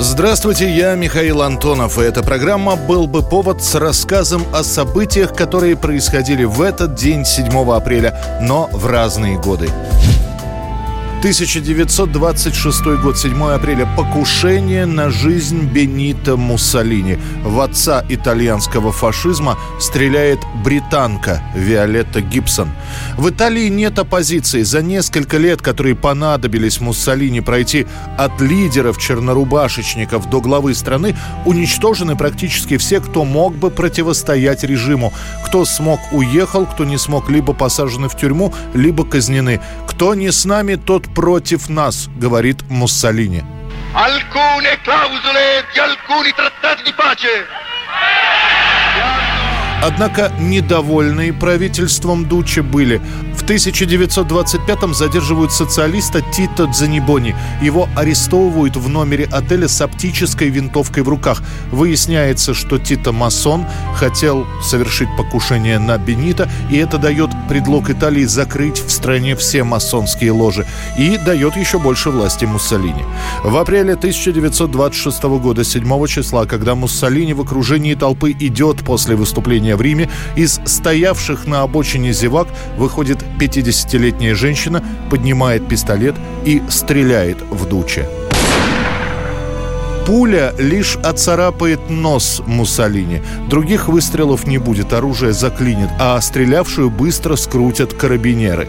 Здравствуйте, я Михаил Антонов, и эта программа «Был бы повод» с рассказом о событиях, которые происходили в этот день, 7 апреля, но в разные годы. 1926 год, 7 апреля. Покушение на жизнь Бенита Муссолини. В отца итальянского фашизма стреляет британка Виолетта Гибсон. В Италии нет оппозиции. За несколько лет, которые понадобились Муссолини пройти от лидеров чернорубашечников до главы страны, уничтожены практически все, кто мог бы противостоять режиму. Кто смог, уехал, кто не смог, либо посажены в тюрьму, либо казнены. Кто не с нами, тот против нас, говорит Муссолини. alcune clausole di alcuni trattati di pace. Однако недовольные правительством Дуче были. В 1925-м задерживают социалиста Тито Дзанибони. Его арестовывают в номере отеля с оптической винтовкой в руках. Выясняется, что Тито масон, хотел совершить покушение на Бенита, и это дает предлог Италии закрыть в стране все масонские ложи и дает еще больше власти Муссолини. В апреле 1926 года, 7 числа, когда Муссолини в окружении толпы идет после выступления в Риме, из стоявших на обочине зевак выходит 50-летняя женщина, поднимает пистолет и стреляет в Дуче. Пуля лишь оцарапает нос Муссолини. Других выстрелов не будет, оружие заклинит, а стрелявшую быстро скрутят карабинеры.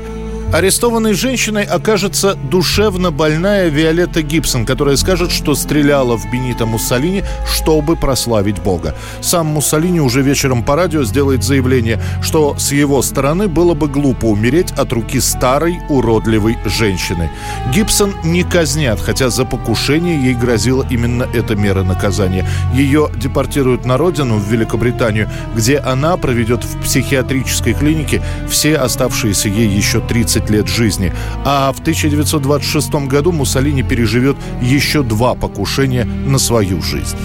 Арестованной женщиной окажется душевно больная Виолетта Гибсон, которая скажет, что стреляла в Бенита Муссолини, чтобы прославить Бога. Сам Муссолини уже вечером по радио сделает заявление, что с его стороны было бы глупо умереть от руки старой уродливой женщины. Гибсон не казнят, хотя за покушение ей грозила именно эта мера наказания. Ее депортируют на родину, в Великобританию, где она проведет в психиатрической клинике все оставшиеся ей еще 30 лет жизни. А в 1926 году Муссолини переживет еще два покушения на свою жизнь.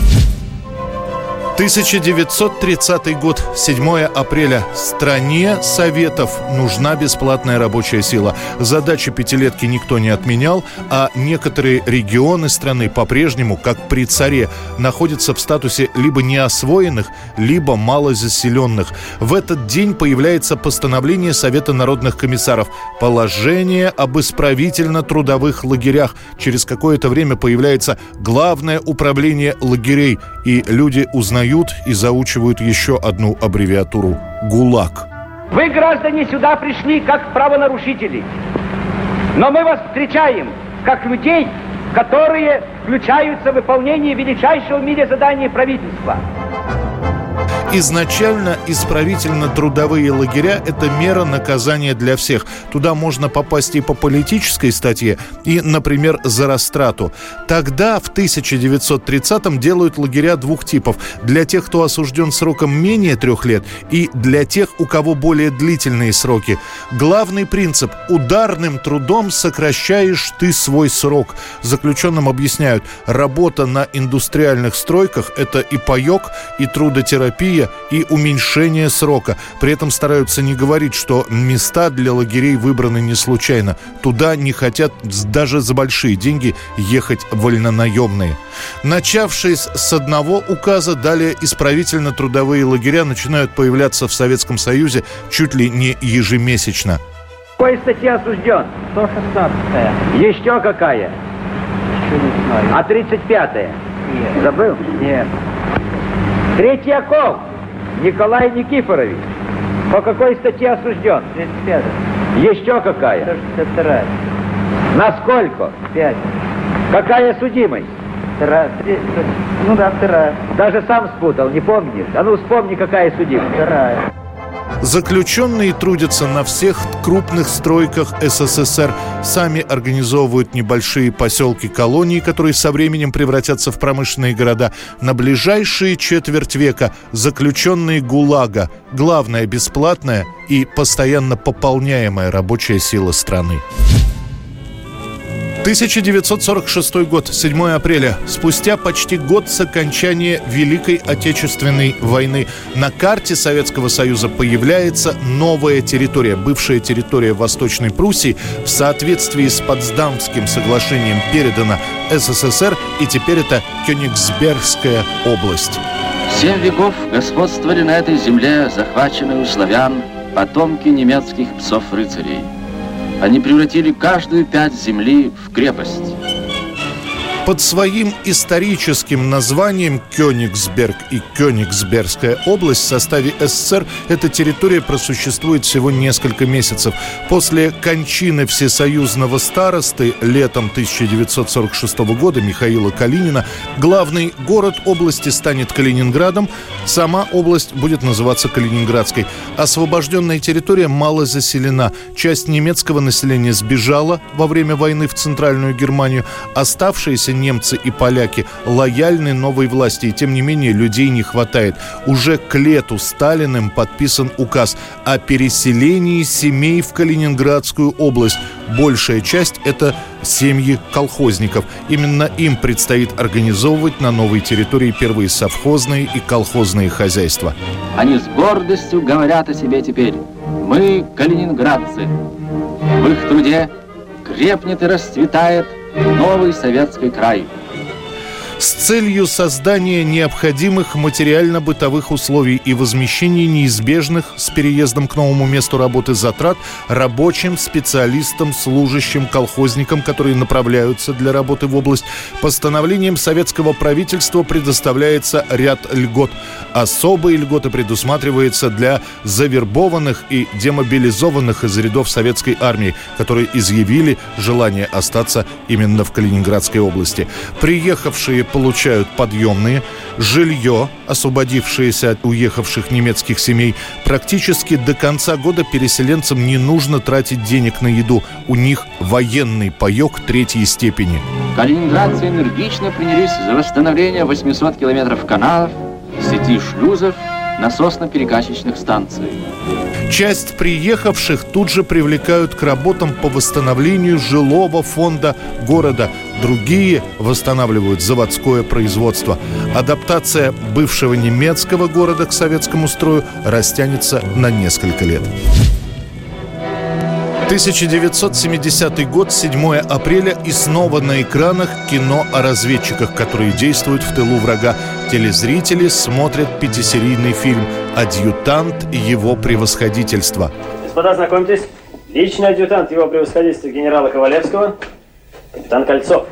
1930 год, 7 апреля. Стране Советов нужна бесплатная рабочая сила. Задачи пятилетки никто не отменял, а некоторые регионы страны по-прежнему, как при царе, находятся в статусе либо неосвоенных, либо малозаселенных. В этот день появляется постановление Совета народных комиссаров «Положение об исправительно-трудовых лагерях». Через какое-то время появляется Главное управление лагерей, и люди узнают и заучивают еще одну аббревиатуру – ГУЛАГ. Вы, граждане, сюда пришли как правонарушители. Но мы вас встречаем как людей, которые включаются в выполнение величайшего в мире задания правительства. Изначально исправительно-трудовые лагеря – это мера наказания для всех. Туда можно попасть и по политической статье, и, например, за растрату. Тогда, в 1930-м, делают лагеря двух типов. Для тех, кто осужден сроком менее трех лет, и для тех, у кого более длительные сроки. Главный принцип – ударным трудом сокращаешь ты свой срок. Заключенным объясняют, работа на индустриальных стройках – это и паек, и трудотерапия, и уменьшение срока. При этом стараются не говорить, что места для лагерей выбраны не случайно. Туда не хотят даже за большие деньги ехать вольнонаемные. Начавшись с одного указа, далее исправительно-трудовые лагеря начинают появляться в Советском Союзе чуть ли не ежемесячно. Какой статьи осужден? 116 Еще какая? Еще не знаю. А 35-я? Нет. Забыл? Нет. Третьяков Николай Никифорович. По какой статье осужден? 35 Еще какая? 162 Насколько? 5 Какая судимость? Вторая. Ну да, вторая. Даже сам спутал, не помнишь? А ну вспомни, какая судимость. Вторая. Заключенные трудятся на всех крупных стройках СССР, сами организовывают небольшие поселки-колонии, которые со временем превратятся в промышленные города. На ближайшие четверть века заключенные ГУЛАГа – главная бесплатная и постоянно пополняемая рабочая сила страны. 1946 год, 7 апреля. Спустя почти год с окончания Великой Отечественной войны на карте Советского Союза появляется новая территория, бывшая территория Восточной Пруссии, в соответствии с Потсдамским соглашением передана СССР, и теперь это Кёнигсбергская область. Семь веков господствовали на этой земле, захваченные у славян, потомки немецких псов-рыцарей – они превратили каждую пять земли в крепость. Под своим историческим названием Кёнигсберг и Кёнигсбергская область в составе СССР эта территория просуществует всего несколько месяцев. После кончины всесоюзного старосты летом 1946 года Михаила Калинина главный город области станет Калининградом, сама область будет называться Калининградской. Освобожденная территория мало заселена. Часть немецкого населения сбежала во время войны в Центральную Германию. Оставшиеся немцы и поляки лояльны новой власти, и тем не менее людей не хватает. Уже к лету Сталиным подписан указ о переселении семей в Калининградскую область. Большая часть – это семьи колхозников. Именно им предстоит организовывать на новой территории первые совхозные и колхозные хозяйства. Они с гордостью говорят о себе теперь. Мы калининградцы. В их труде крепнет и расцветает новый советский край – с целью создания необходимых материально-бытовых условий и возмещения неизбежных с переездом к новому месту работы затрат рабочим, специалистам, служащим, колхозникам, которые направляются для работы в область, постановлением советского правительства предоставляется ряд льгот. Особые льготы предусматриваются для завербованных и демобилизованных из рядов советской армии, которые изъявили желание остаться именно в Калининградской области. Приехавшие получают подъемные, жилье, освободившееся от уехавших немецких семей. Практически до конца года переселенцам не нужно тратить денег на еду. У них военный паек третьей степени. Калининградцы энергично принялись за восстановление 800 километров каналов, сети шлюзов, насосно-перекачечных станций. Часть приехавших тут же привлекают к работам по восстановлению жилого фонда города. Другие восстанавливают заводское производство. Адаптация бывшего немецкого города к советскому строю растянется на несколько лет. 1970 год, 7 апреля, и снова на экранах кино о разведчиках, которые действуют в тылу врага. Телезрители смотрят пятисерийный фильм «Адъютант его превосходительство». Господа, знакомьтесь, личный адъютант его превосходительства генерала Ковалевского, капитан Кольцов.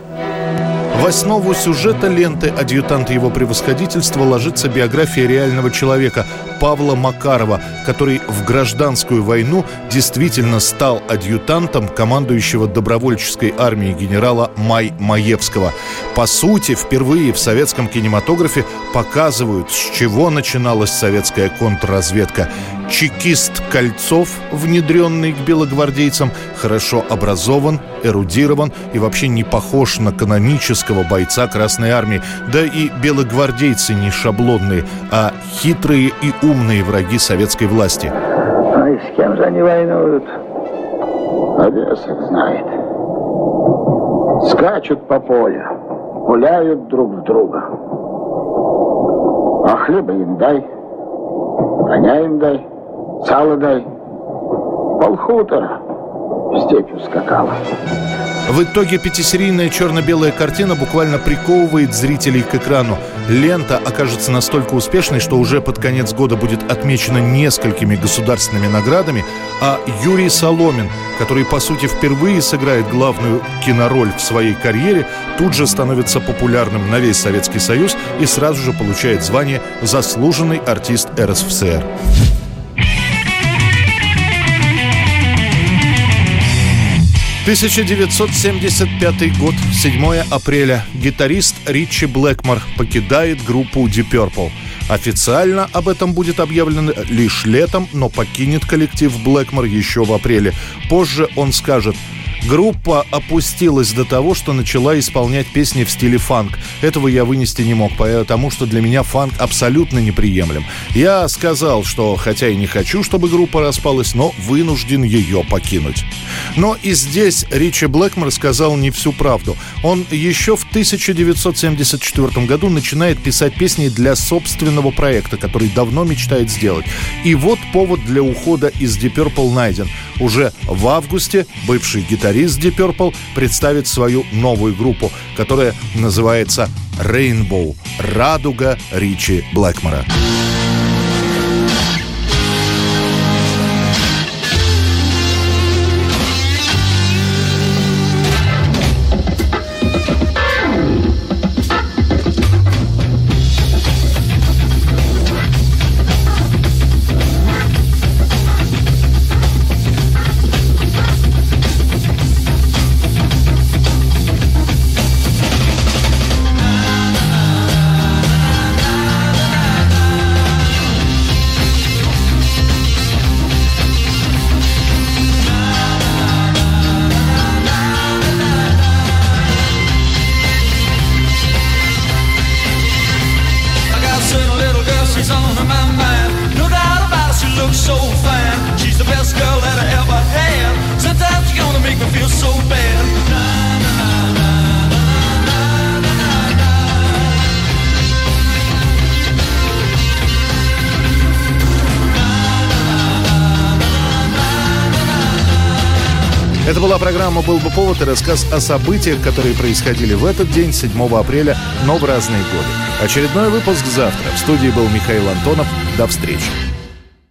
В основу сюжета ленты «Адъютант его превосходительства» ложится биография реального человека Павла Макарова, который в гражданскую войну действительно стал адъютантом командующего добровольческой армией генерала Май Маевского. По сути, впервые в советском кинематографе показывают, с чего начиналась советская контрразведка. Чекист Кольцов, внедренный к белогвардейцам, хорошо образован, эрудирован и вообще не похож на канонического бойца Красной Армии. Да и белогвардейцы не шаблонные, а хитрые и умные враги советской власти. А и с кем же они воюют? Одесса знает. Скачут по полю, пуляют друг в друга. А хлеба им дай, коня им дай, сало дай. Полхутора в степь ускакала. В итоге пятисерийная черно-белая картина буквально приковывает зрителей к экрану. Лента окажется настолько успешной, что уже под конец года будет отмечена несколькими государственными наградами, а Юрий Соломин, который, по сути, впервые сыграет главную кинороль в своей карьере, тут же становится популярным на весь Советский Союз и сразу же получает звание «Заслуженный артист РСФСР». 1975 год, 7 апреля. Гитарист Ричи Блэкмор покидает группу Deep Purple. Официально об этом будет объявлено лишь летом, но покинет коллектив Блэкмор еще в апреле. Позже он скажет – Группа опустилась до того, что начала исполнять песни в стиле фанк. Этого я вынести не мог, потому что для меня фанк абсолютно неприемлем. Я сказал, что хотя и не хочу, чтобы группа распалась, но вынужден ее покинуть. Но и здесь Ричи Блэкмор сказал не всю правду. Он еще в 1974 году начинает писать песни для собственного проекта, который давно мечтает сделать. И вот повод для ухода из Deep Purple найден. Уже в августе бывший гитарист гитарист Deep Purple представит свою новую группу, которая называется Rainbow – «Радуга» Ричи Блэкмора. Это была программа «Был бы повод» и рассказ о событиях, которые происходили в этот день, 7 апреля, но в разные годы. Очередной выпуск завтра. В студии был Михаил Антонов. До встречи.